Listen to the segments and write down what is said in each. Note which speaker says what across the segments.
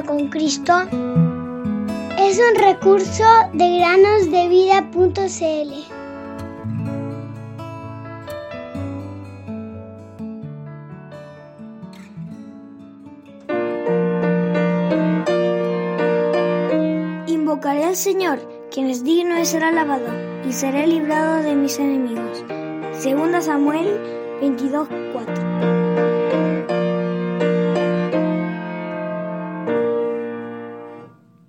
Speaker 1: con Cristo es un recurso de granosdevida.cl. Invocaré al Señor, quien es digno de ser alabado, y seré librado de mis enemigos. Segunda Samuel 22:4.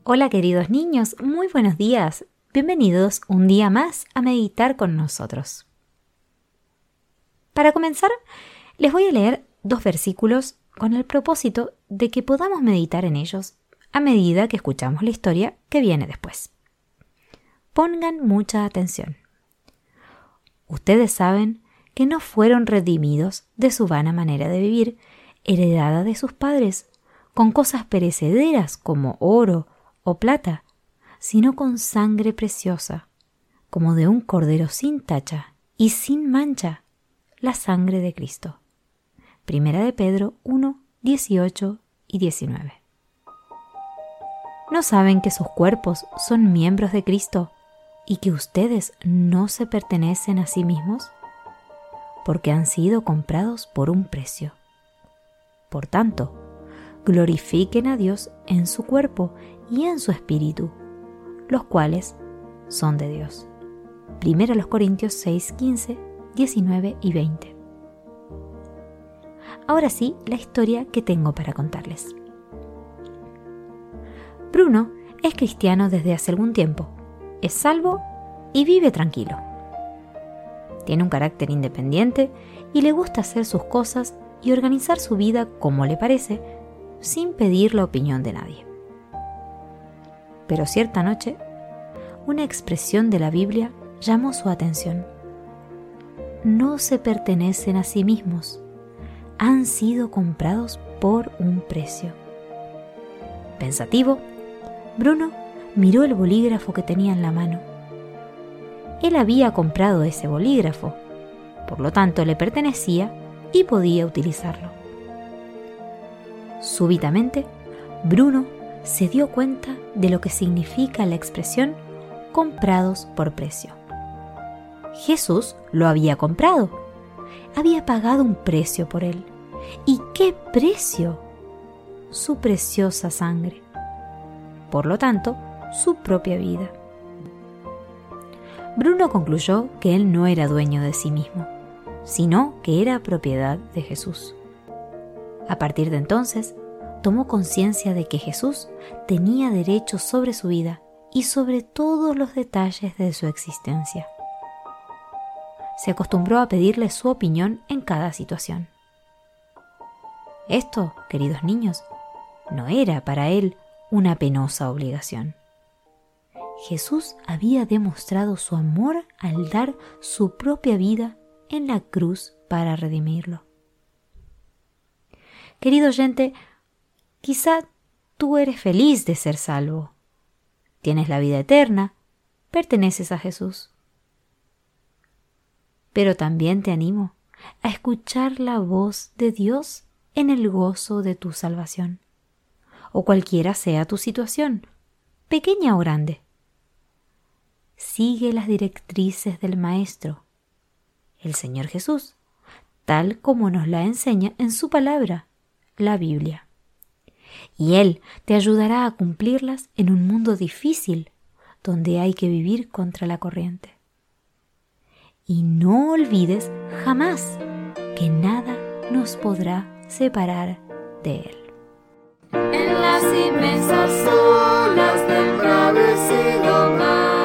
Speaker 2: Hola queridos niños, muy buenos días. Bienvenidos un día más a meditar con nosotros. Para comenzar, les voy a leer dos versículos con el propósito de que podamos meditar en ellos a medida que escuchamos la historia que viene después. Pongan mucha atención. Ustedes saben que no fueron redimidos de su vana manera de vivir, heredada de sus padres, con cosas perecederas como oro, o plata, sino con sangre preciosa, como de un cordero sin tacha y sin mancha, la sangre de Cristo. Primera de Pedro 1, 18 y 19. ¿No saben que sus cuerpos son miembros de Cristo y que ustedes no se pertenecen a sí mismos? Porque han sido comprados por un precio. Por tanto, glorifiquen a Dios en su cuerpo y en su espíritu, los cuales son de Dios. Primero los Corintios 6, 15, 19 y 20. Ahora sí, la historia que tengo para contarles. Bruno es cristiano desde hace algún tiempo, es salvo y vive tranquilo. Tiene un carácter independiente y le gusta hacer sus cosas y organizar su vida como le parece, sin pedir la opinión de nadie. Pero cierta noche, una expresión de la Biblia llamó su atención. No se pertenecen a sí mismos, han sido comprados por un precio. Pensativo, Bruno miró el bolígrafo que tenía en la mano. Él había comprado ese bolígrafo, por lo tanto le pertenecía y podía utilizarlo. Súbitamente, Bruno se dio cuenta de lo que significa la expresión comprados por precio. Jesús lo había comprado, había pagado un precio por él. ¿Y qué precio? Su preciosa sangre. Por lo tanto, su propia vida. Bruno concluyó que él no era dueño de sí mismo, sino que era propiedad de Jesús. A partir de entonces, tomó conciencia de que Jesús tenía derecho sobre su vida y sobre todos los detalles de su existencia. Se acostumbró a pedirle su opinión en cada situación. Esto, queridos niños, no era para él una penosa obligación. Jesús había demostrado su amor al dar su propia vida en la cruz para redimirlo. Querido oyente, Quizá tú eres feliz de ser salvo. Tienes la vida eterna, perteneces a Jesús. Pero también te animo a escuchar la voz de Dios en el gozo de tu salvación, o cualquiera sea tu situación, pequeña o grande. Sigue las directrices del Maestro, el Señor Jesús, tal como nos la enseña en su palabra, la Biblia y Él te ayudará a cumplirlas en un mundo difícil donde hay que vivir contra la corriente. Y no olvides jamás que nada nos podrá separar de Él.
Speaker 3: En las inmensas olas del mar.